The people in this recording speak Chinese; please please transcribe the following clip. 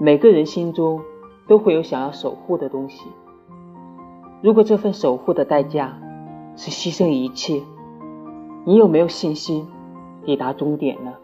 每个人心中都会有想要守护的东西。如果这份守护的代价是牺牲一切你有没有信心抵达终点呢？